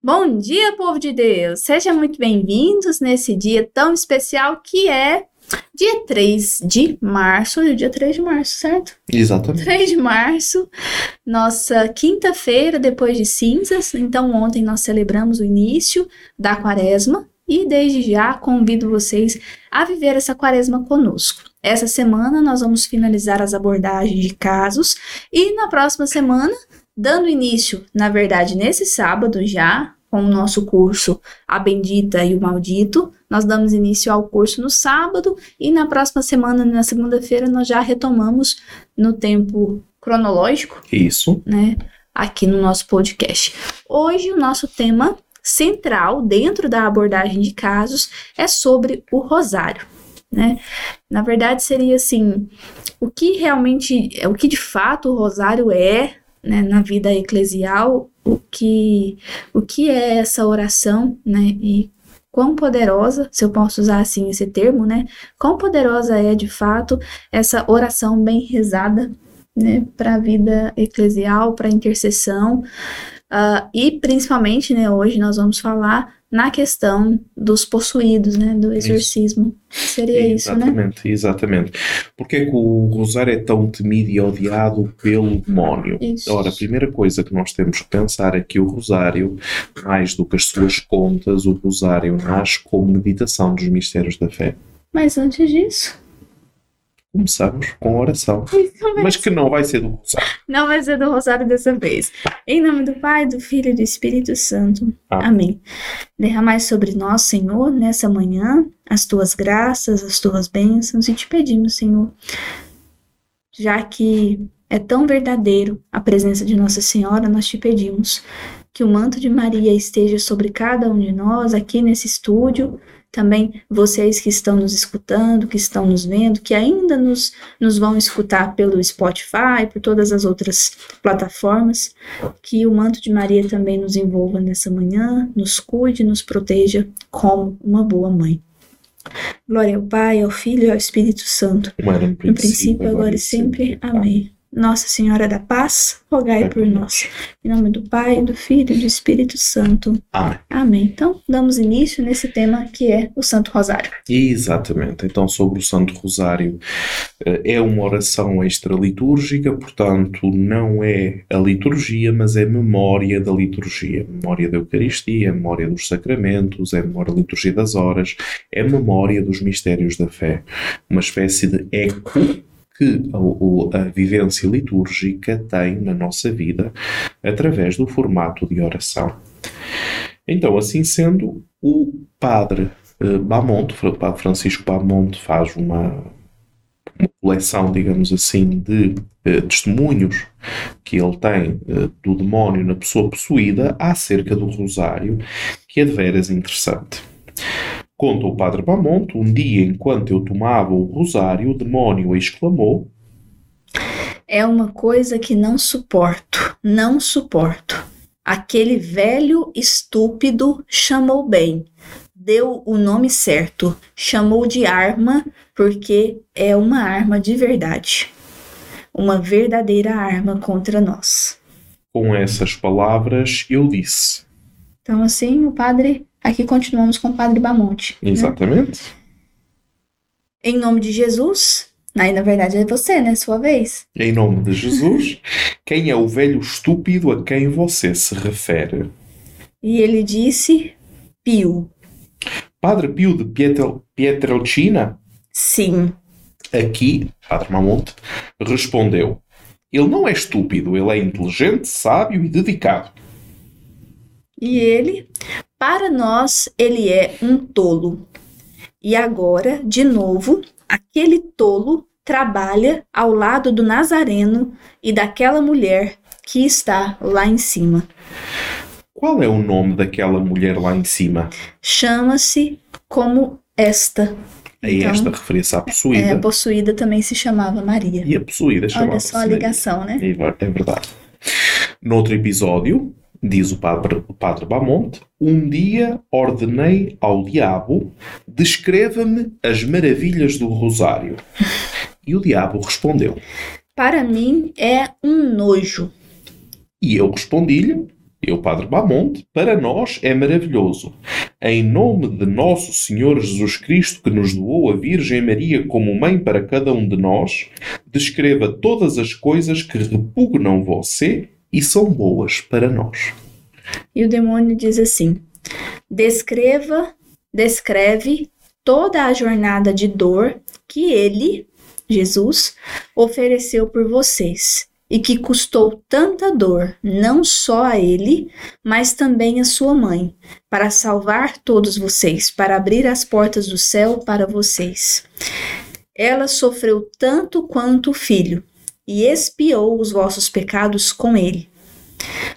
Bom dia, povo de Deus! Sejam muito bem-vindos nesse dia tão especial que é dia 3 de março. Hoje é dia 3 de março, certo? Exatamente. 3 de março, nossa quinta-feira depois de cinzas. Então, ontem nós celebramos o início da quaresma e desde já convido vocês a viver essa quaresma conosco. Essa semana nós vamos finalizar as abordagens de casos e na próxima semana dando início, na verdade, nesse sábado já, com o nosso curso A Bendita e o Maldito. Nós damos início ao curso no sábado e na próxima semana, na segunda-feira, nós já retomamos no tempo cronológico. Isso. Né? Aqui no nosso podcast. Hoje, o nosso tema central dentro da abordagem de casos é sobre o rosário. Né? Na verdade, seria assim: o que realmente, o que de fato o rosário é né, na vida eclesial o que, o que é essa oração, né, e quão poderosa, se eu posso usar assim esse termo, né, quão poderosa é de fato essa oração bem rezada, né, para a vida eclesial, para intercessão, uh, e principalmente, né, hoje nós vamos falar na questão dos possuídos, né, do exorcismo. Isso. Seria exatamente, isso, né? Exatamente, exatamente. Porque é que o rosário é tão temido e odiado pelo demónio? Isso. Ora, a primeira coisa que nós temos que pensar é que o rosário, mais do que as suas contas, o rosário nasce como meditação dos mistérios da fé. Mas antes disso, começamos com a oração. Mas que não vai ser do Rosário. Não vai ser do Rosário dessa vez. Em nome do Pai, do Filho e do Espírito Santo. Amém. Amém. Derramai sobre nós, Senhor, nessa manhã, as tuas graças, as tuas bênçãos e te pedimos, Senhor, já que é tão verdadeiro a presença de Nossa Senhora, nós te pedimos que o manto de Maria esteja sobre cada um de nós aqui nesse estúdio também vocês que estão nos escutando, que estão nos vendo, que ainda nos, nos vão escutar pelo Spotify, por todas as outras plataformas, que o manto de Maria também nos envolva nessa manhã, nos cuide, nos proteja como uma boa mãe. Glória ao Pai, ao Filho e ao Espírito Santo. no princípio, no princípio agora e sempre. Amém. Nossa Senhora da Paz, rogai por nós. Em nome do Pai, do Filho e do Espírito Santo. Amém. Amém. Então, damos início nesse tema que é o Santo Rosário. Exatamente. Então, sobre o Santo Rosário, eh, é uma oração extralitúrgica, portanto, não é a liturgia, mas é memória da liturgia. Memória da Eucaristia, memória dos sacramentos, é memória da liturgia das horas, é memória dos mistérios da fé. Uma espécie de eco que a, a, vivência litúrgica tem na nossa vida através do formato de oração. Então, assim sendo, o padre eh, Bamont, o padre Francisco Bamont, faz uma, uma coleção, digamos assim, de eh, testemunhos que ele tem eh, do demónio na pessoa possuída acerca do rosário, que é de veras interessante. Conta o padre Bamonte, um dia enquanto eu tomava o rosário, o demónio exclamou: É uma coisa que não suporto, não suporto. Aquele velho estúpido chamou bem, deu o nome certo, chamou de arma, porque é uma arma de verdade. Uma verdadeira arma contra nós. Com essas palavras, eu disse. Então, assim, o padre Aqui continuamos com o Padre Bamonte. Né? Exatamente. Né? Em nome de Jesus, aí na verdade é você, né? Sua vez. Em nome de Jesus, quem é o velho estúpido a quem você se refere? E ele disse: Pio. Padre Pio de Pietrelcina? Sim. Aqui, Padre Mamonte respondeu: Ele não é estúpido, ele é inteligente, sábio e dedicado. E ele, para nós, ele é um tolo. E agora, de novo, aquele tolo trabalha ao lado do Nazareno e daquela mulher que está lá em cima. Qual é o nome daquela mulher lá em cima? Chama-se como esta. É então, esta referência à possuída. É, a possuída também se chamava Maria. E a possuída chamava-se Olha só a ligação, né? É verdade. Noutro episódio, Diz o padre, o padre Bamont: Um dia ordenei ao diabo, descreva-me as maravilhas do rosário. E o diabo respondeu: Para mim é um nojo. E eu respondi-lhe: eu, Padre Bamonte, para nós é maravilhoso. Em nome de nosso Senhor Jesus Cristo, que nos doou a Virgem Maria como mãe para cada um de nós, descreva todas as coisas que repugnam você e são boas para nós. E o demônio diz assim: descreva, descreve toda a jornada de dor que ele, Jesus, ofereceu por vocês e que custou tanta dor, não só a ele, mas também a sua mãe, para salvar todos vocês, para abrir as portas do céu para vocês. Ela sofreu tanto quanto o filho e expiou os vossos pecados com ele.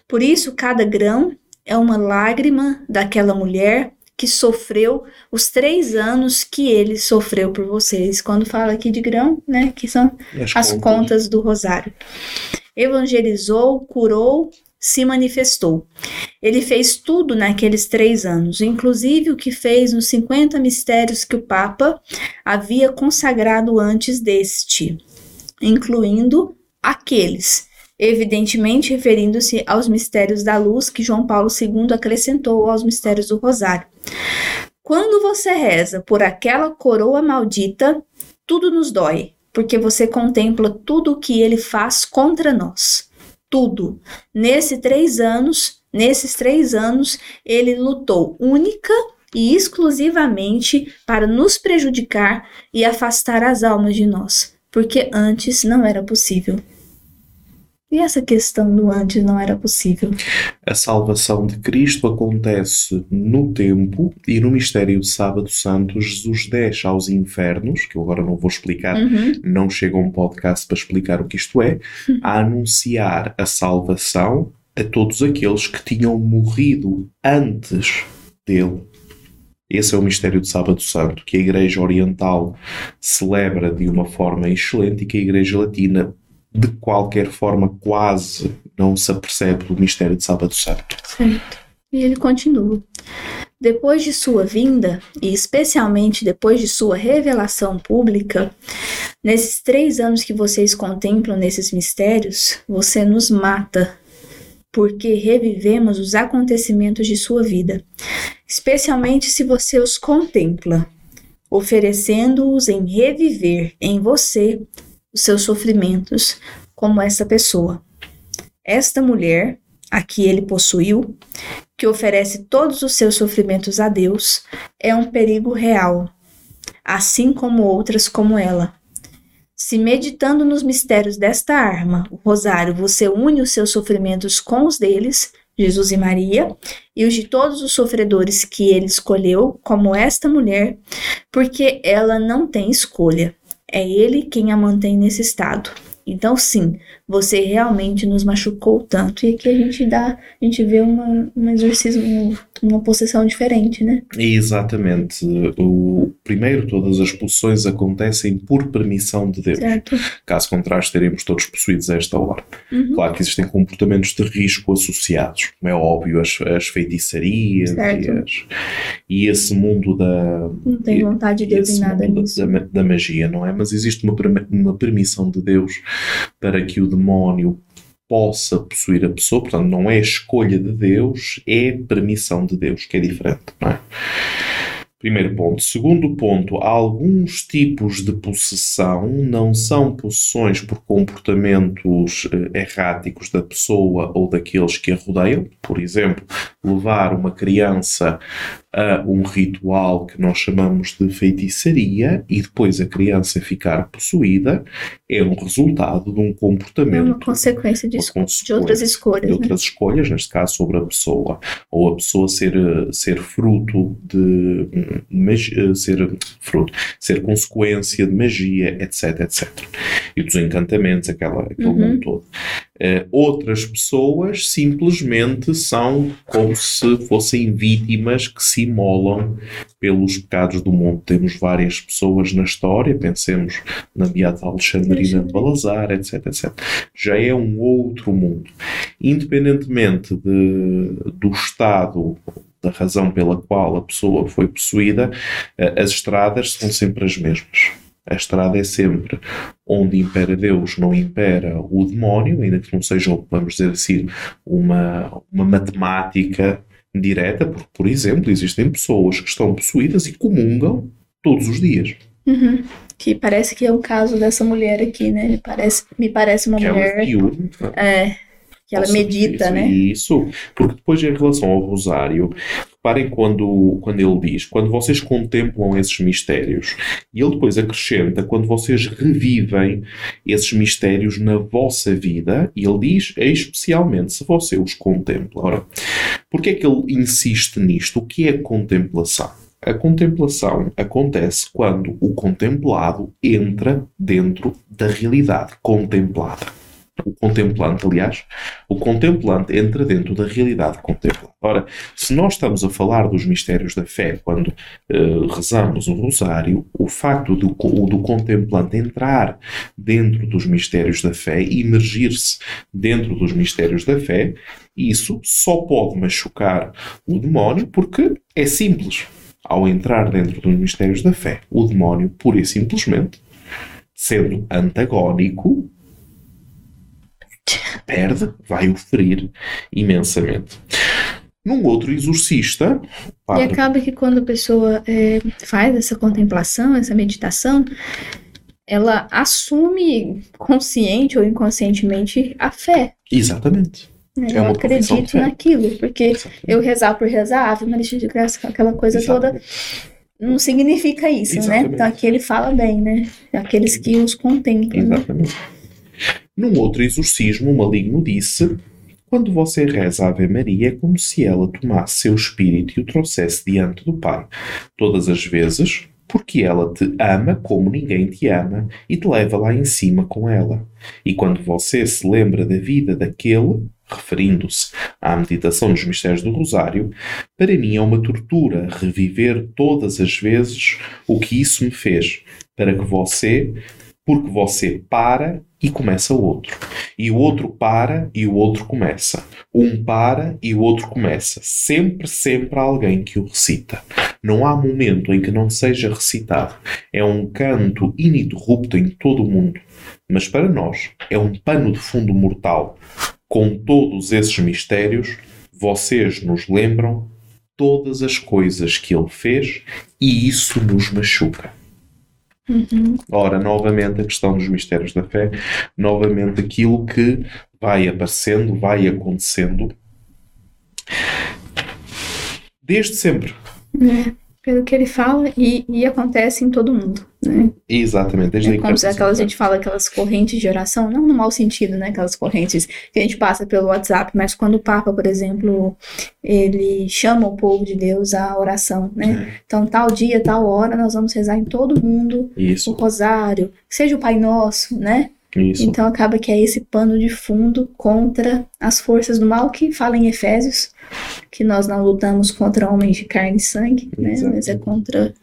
Por isso, cada grão é uma lágrima daquela mulher que sofreu os três anos que ele sofreu por vocês. Quando fala aqui de grão, né, que são as, as contas. contas do rosário. Evangelizou, curou, se manifestou. Ele fez tudo naqueles três anos, inclusive o que fez nos 50 mistérios que o Papa havia consagrado antes deste, incluindo aqueles evidentemente referindo-se aos mistérios da luz que João Paulo II acrescentou aos mistérios do Rosário. Quando você reza por aquela coroa maldita, tudo nos dói, porque você contempla tudo o que ele faz contra nós. Tudo. Nesses três anos, nesses três anos, ele lutou única e exclusivamente para nos prejudicar e afastar as almas de nós, porque antes não era possível. E essa questão do antes não era possível? A salvação de Cristo acontece no tempo e no mistério de Sábado Santo. Jesus deixa aos infernos, que eu agora não vou explicar, uhum. não chega um podcast para explicar o que isto é, a anunciar a salvação a todos aqueles que tinham morrido antes dele. Esse é o mistério de Sábado Santo, que a Igreja Oriental celebra de uma forma excelente e que a Igreja Latina de qualquer forma quase não se apercebe do mistério de Sábado Santo. Certo. E ele continua. Depois de sua vinda, e especialmente depois de sua revelação pública, nesses três anos que vocês contemplam nesses mistérios, você nos mata, porque revivemos os acontecimentos de sua vida, especialmente se você os contempla, oferecendo-os em reviver em você os seus sofrimentos como essa pessoa. Esta mulher, a que ele possuiu, que oferece todos os seus sofrimentos a Deus, é um perigo real, assim como outras como ela. Se meditando nos mistérios desta arma, o rosário, você une os seus sofrimentos com os deles, Jesus e Maria, e os de todos os sofredores que ele escolheu, como esta mulher, porque ela não tem escolha. É ele quem a mantém nesse estado. Então, sim, você realmente nos machucou tanto. E aqui a gente dá, a gente vê uma, um exorcismo, uma possessão diferente, né? Exatamente. O, primeiro, todas as possessões acontecem por permissão de Deus. Certo. Caso contrário, estaremos todos possuídos a esta hora. Uhum. Claro que existem comportamentos de risco associados, como é óbvio, as, as feitiçarias e, as, e, esse mundo da. Não tem vontade de Deus em nada nisso. Da, da, magia, não é? Mas existe uma, uma permissão de Deus para que o demónio possa possuir a pessoa, portanto, não é escolha de Deus, é permissão de Deus, que é diferente, não é? Primeiro ponto. Segundo ponto, alguns tipos de possessão não são possessões por comportamentos eh, erráticos da pessoa ou daqueles que a rodeiam. Por exemplo, levar uma criança a um ritual que nós chamamos de feitiçaria e depois a criança ficar possuída é um resultado de um comportamento. É uma consequência de, uma consequência de outras escolhas. De né? outras escolhas, neste caso sobre a pessoa. Ou a pessoa ser, ser fruto de. Ser fruto, ser consequência de magia, etc, etc. E dos encantamentos, aquela, aquele uhum. mundo todo. Uh, outras pessoas simplesmente são como se fossem vítimas que se imolam pelos pecados do mundo. Temos várias pessoas na história, pensemos na Beata Alexandrina de Balazar, etc, etc. Já é um outro mundo. Independentemente de, do estado da razão pela qual a pessoa foi possuída, uh, as estradas são sempre as mesmas A estrada é sempre onde impera Deus, não impera o demónio, ainda que não seja, vamos dizer assim, uma, uma matemática direta, porque, por exemplo, existem pessoas que estão possuídas e comungam todos os dias. Uhum. Que parece que é o caso dessa mulher aqui, né? Parece, me parece uma que mulher. Ela viu, é, que ela Nossa, medita, isso, né? Isso, porque depois em relação ao rosário, reparem quando, quando ele diz, quando vocês contemplam esses mistérios, e ele depois acrescenta, quando vocês revivem esses mistérios na vossa vida, e ele diz, especialmente se você os contempla. Ora, porquê é que ele insiste nisto? O que é contemplação? A contemplação acontece quando o contemplado entra dentro da realidade contemplada. O contemplante, aliás, o contemplante entra dentro da realidade contemplada. Ora, se nós estamos a falar dos mistérios da fé quando uh, rezamos o rosário, o facto do, do contemplante entrar dentro dos mistérios da fé, imergir-se dentro dos mistérios da fé, isso só pode machucar o demónio porque é simples ao entrar dentro dos mistérios da fé, o demónio, pura e simplesmente, sendo antagónico, perde, vai o ferir imensamente. Num outro exorcista. Padre... E acaba que quando a pessoa é, faz essa contemplação, essa meditação, ela assume consciente ou inconscientemente a fé. Exatamente. É eu acredito naquilo, porque Exatamente. eu rezar por rezar, Ave Maria de Graça, aquela coisa Exatamente. toda, não significa isso, Exatamente. né? Então aqui ele fala bem, né? Aqueles que os contemplam. Né? Exatamente. Né? Num outro exorcismo, o maligno disse: Quando você reza a Ave Maria, é como se ela tomasse seu espírito e o trouxesse diante do Pai. Todas as vezes, porque ela te ama como ninguém te ama e te leva lá em cima com ela. E quando você se lembra da vida daquele, referindo-se à meditação dos mistérios do Rosário, para mim é uma tortura reviver todas as vezes o que isso me fez, para que você, porque você para e começa o outro. E o outro para e o outro começa. Um para e o outro começa. Sempre, sempre há alguém que o recita. Não há momento em que não seja recitado. É um canto ininterrupto em todo o mundo. Mas para nós é um pano de fundo mortal. Com todos esses mistérios, vocês nos lembram todas as coisas que ele fez e isso nos machuca. Uhum. Ora, novamente a questão dos mistérios da fé, novamente aquilo que vai aparecendo, vai acontecendo desde sempre. É pelo que ele fala e, e acontece em todo mundo, né? Exatamente. Desde é como se aquelas, a gente fala aquelas correntes de oração, não no mau sentido, né? Aquelas correntes que a gente passa pelo WhatsApp, mas quando o Papa, por exemplo, ele chama o povo de Deus à oração, né? É. Então, tal dia, tal hora, nós vamos rezar em todo mundo Isso. o rosário, seja o Pai Nosso, né? Isso. Então acaba que é esse pano de fundo contra as forças do mal que fala em Efésios, que nós não lutamos contra homens de carne e sangue, né? mas é contra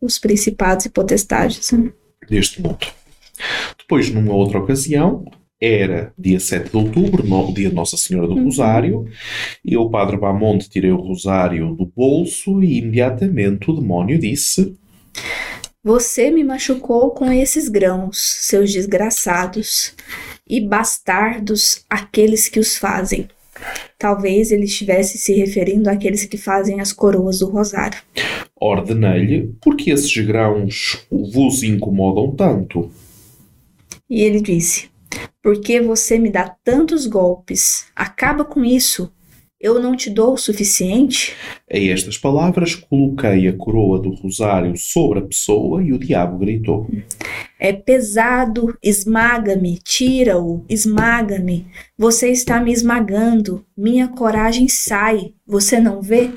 os principados e potestades. Né? Deste mundo. Depois, numa outra ocasião, era dia 7 de outubro, no, dia de Nossa Senhora do uhum. Rosário, e o padre Bamonte tirei o rosário do bolso e imediatamente o demónio disse: Você me machucou com esses grãos, seus desgraçados, e bastardos aqueles que os fazem. Talvez ele estivesse se referindo àqueles que fazem as coroas do rosário. Ordenei-lhe, porque esses grãos vos incomodam tanto? E ele disse: Porque você me dá tantos golpes? Acaba com isso. Eu não te dou o suficiente? A estas palavras coloquei a coroa do rosário sobre a pessoa e o diabo gritou: É pesado, esmaga-me, tira-o, esmaga-me. Você está me esmagando, minha coragem sai, você não vê?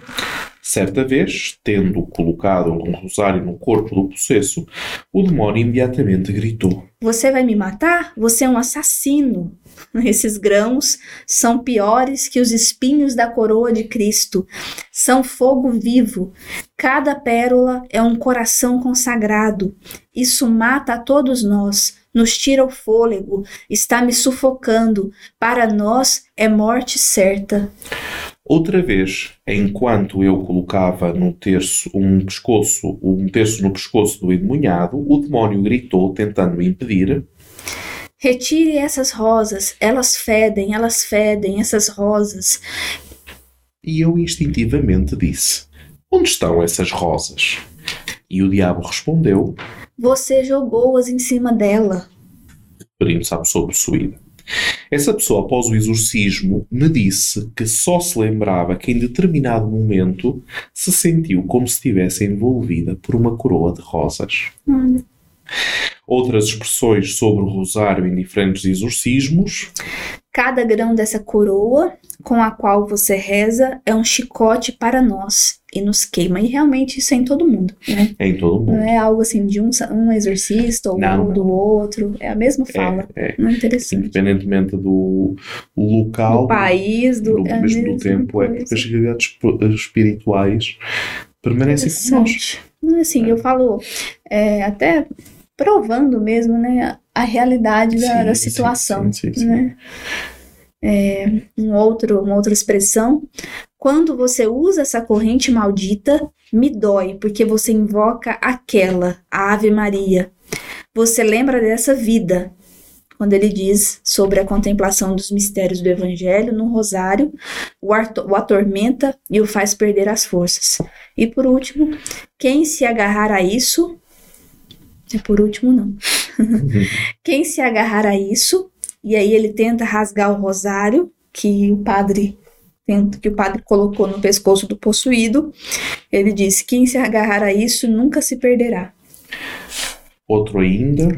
Certa vez, tendo colocado um rosário no corpo do possesso, o demónio imediatamente gritou: Você vai me matar? Você é um assassino. Esses grãos são piores que os espinhos da coroa de Cristo. São fogo vivo. Cada pérola é um coração consagrado. Isso mata a todos nós, nos tira o fôlego, está me sufocando. Para nós é morte certa. Outra vez, enquanto eu colocava no terço um pescoço, um terço no pescoço do endemoniado, o demónio gritou, tentando me impedir. Retire essas rosas, elas fedem, elas fedem, essas rosas. E eu instintivamente disse: Onde estão essas rosas? E o diabo respondeu: Você jogou-as em cima dela. Referindo-se à pessoa possuída. Essa pessoa, após o exorcismo, me disse que só se lembrava que em determinado momento se sentiu como se estivesse envolvida por uma coroa de rosas. Olha. Outras expressões sobre o rosário em diferentes exorcismos. Cada grão dessa coroa com a qual você reza é um chicote para nós e nos queima. E realmente isso é em todo mundo, né? É em todo mundo. Não é algo assim de um, um exorcista ou Não. do outro. É a mesma fala. É, é. Não é interessante. Independentemente do local, Do país, do, do, é do tempo, é coisa. porque as realidades esp- espirituais permanecem conosco. Interessante. Não é assim, eu falo é, até provando mesmo, né, a realidade da, Sim, da situação, sim, sim, né? É, um outro, uma outra expressão, quando você usa essa corrente maldita, me dói, porque você invoca aquela, a Ave Maria. Você lembra dessa vida, quando ele diz sobre a contemplação dos mistérios do Evangelho no Rosário, o, o atormenta e o faz perder as forças. E por último, quem se agarrar a isso. É por último, não. quem se agarrar a isso, e aí ele tenta rasgar o rosário que o padre que o padre colocou no pescoço do possuído, ele disse: quem se agarrar a isso nunca se perderá. Outro ainda,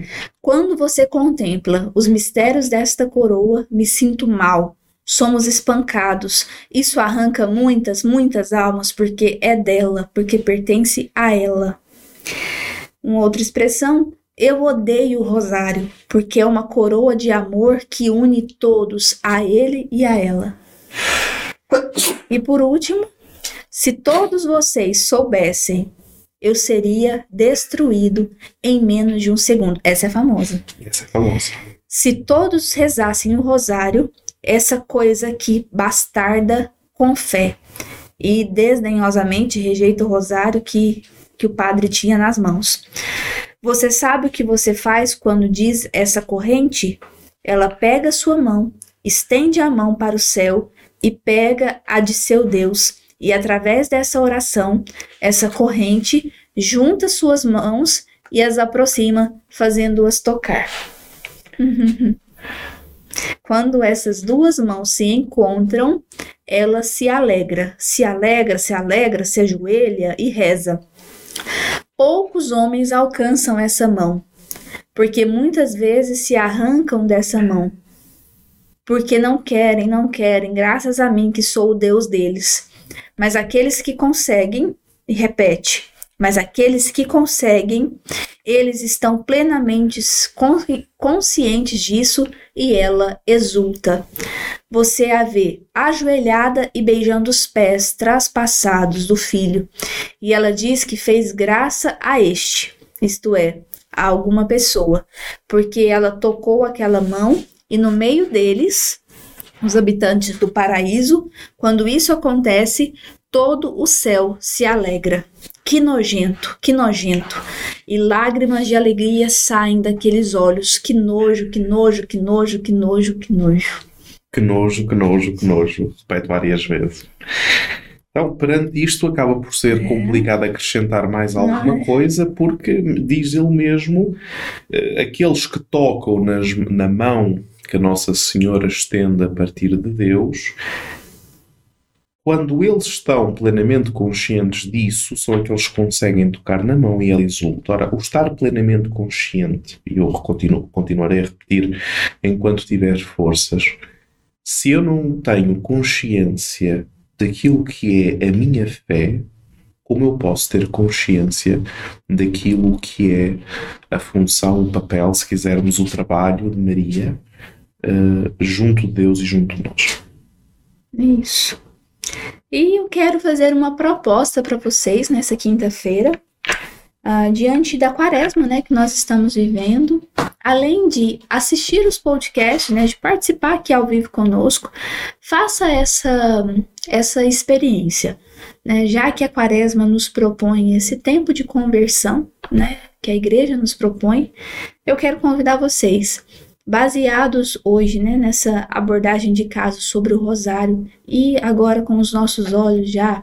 Quando você contempla os mistérios desta coroa, me sinto mal. Somos espancados. Isso arranca muitas, muitas almas, porque é dela, porque pertence a ela. Uma outra expressão, eu odeio o rosário, porque é uma coroa de amor que une todos a ele e a ela. E por último, se todos vocês soubessem, eu seria destruído em menos de um segundo. Essa é famosa. essa é famosa. Se todos rezassem o rosário, essa coisa aqui bastarda com fé e desdenhosamente rejeita o rosário que, que o padre tinha nas mãos. Você sabe o que você faz quando diz essa corrente? Ela pega sua mão, estende a mão para o céu e pega a de seu Deus. E através dessa oração, essa corrente junta suas mãos e as aproxima, fazendo-as tocar. Quando essas duas mãos se encontram, ela se alegra, se alegra, se alegra, se ajoelha e reza. Poucos homens alcançam essa mão, porque muitas vezes se arrancam dessa mão. Porque não querem, não querem, graças a mim que sou o Deus deles. Mas aqueles que conseguem, e repete, mas aqueles que conseguem, eles estão plenamente con- conscientes disso e ela exulta. Você a vê ajoelhada e beijando os pés traspassados do filho, e ela diz que fez graça a este, isto é, a alguma pessoa, porque ela tocou aquela mão e no meio deles, os habitantes do paraíso, quando isso acontece, todo o céu se alegra. Que nojento, que nojento. E lágrimas de alegria saem daqueles olhos. Que nojo, que nojo, que nojo, que nojo, que nojo. Que nojo, que nojo, que nojo. Repete várias vezes. Então, perante isto, acaba por ser É. complicado acrescentar mais alguma Não é? coisa, porque diz ele mesmo: eh, aqueles que tocam nas- na mão que a Nossa Senhora estende a partir de Deus, quando eles estão plenamente conscientes disso, são aqueles que conseguem tocar na mão e ele exulta. Ora, o estar plenamente consciente, e eu continuo, continuarei a repetir enquanto tiver forças, se eu não tenho consciência daquilo que é a minha fé, como eu posso ter consciência daquilo que é a função, o papel, se quisermos, o trabalho de Maria eh, junto de Deus e junto de nós? Isso. E eu quero fazer uma proposta para vocês nessa quinta-feira. uh, diante da quaresma, né, que nós estamos vivendo, além de assistir os podcasts, né, de participar aqui ao vivo conosco, faça essa, essa experiência. Né, já que a quaresma nos propõe esse tempo de conversão, né, que a igreja nos propõe, eu quero convidar vocês, baseados hoje né, nessa abordagem de casos sobre o rosário e agora com os nossos olhos já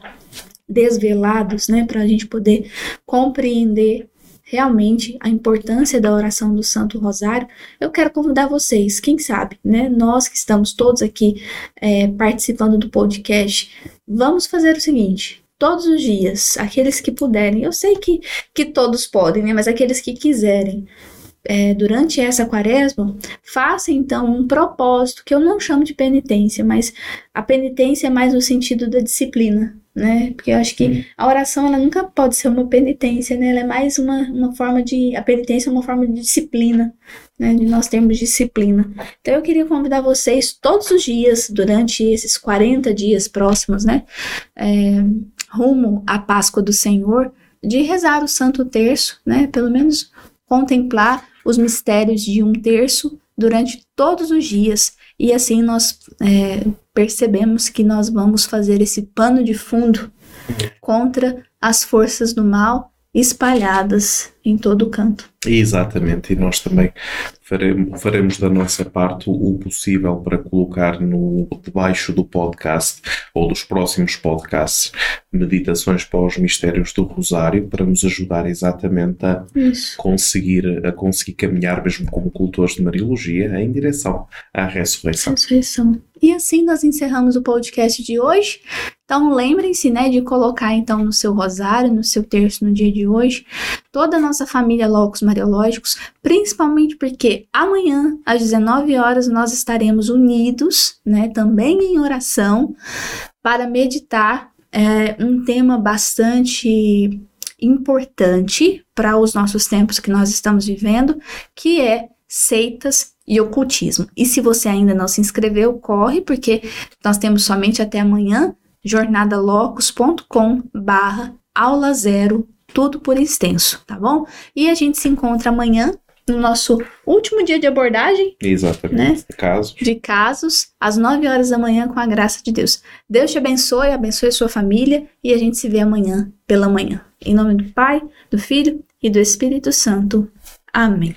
desvelados, né, para a gente poder compreender realmente a importância da oração do Santo Rosário, eu quero convidar vocês, quem sabe, né, nós que estamos todos aqui é, participando do podcast, vamos fazer o seguinte: todos os dias, aqueles que puderem, eu sei que, que todos podem, né, mas aqueles que quiserem, é, durante essa quaresma, faça então um propósito, que eu não chamo de penitência, mas a penitência é mais no sentido da disciplina, né? Porque eu acho que a oração ela nunca pode ser uma penitência, né? Ela é mais uma, uma forma de. A penitência é uma forma de disciplina, né? De nós termos disciplina. Então eu queria convidar vocês todos os dias, durante esses 40 dias próximos, né? É, rumo à Páscoa do Senhor, de rezar o Santo Terço, né? Pelo menos contemplar os mistérios de um terço durante todos os dias. E assim nós é, percebemos que nós vamos fazer esse pano de fundo contra as forças do mal espalhadas em todo o canto. Exatamente, e nós também faremos, faremos da nossa parte o possível para colocar no debaixo do podcast ou dos próximos podcasts meditações para os mistérios do Rosário para nos ajudar exatamente a Isso. conseguir a conseguir caminhar mesmo como cultores de Mariologia em direção à ressurreição. ressurreição. E assim nós encerramos o podcast de hoje. Então lembrem-se, né, de colocar então no seu rosário, no seu terço no dia de hoje, toda a nossa família Locos Mariológicos, principalmente porque amanhã às 19 horas nós estaremos unidos, né, também em oração para meditar é, um tema bastante importante para os nossos tempos que nós estamos vivendo, que é seitas e ocultismo. E se você ainda não se inscreveu, corre, porque nós temos somente até amanhã, jornadalocos.com barra aula zero, tudo por extenso, tá bom? E a gente se encontra amanhã no nosso último dia de abordagem. Exatamente. Né? Casos. De casos, às 9 horas da manhã, com a graça de Deus. Deus te abençoe, abençoe sua família e a gente se vê amanhã pela manhã. Em nome do Pai, do Filho e do Espírito Santo. Amém.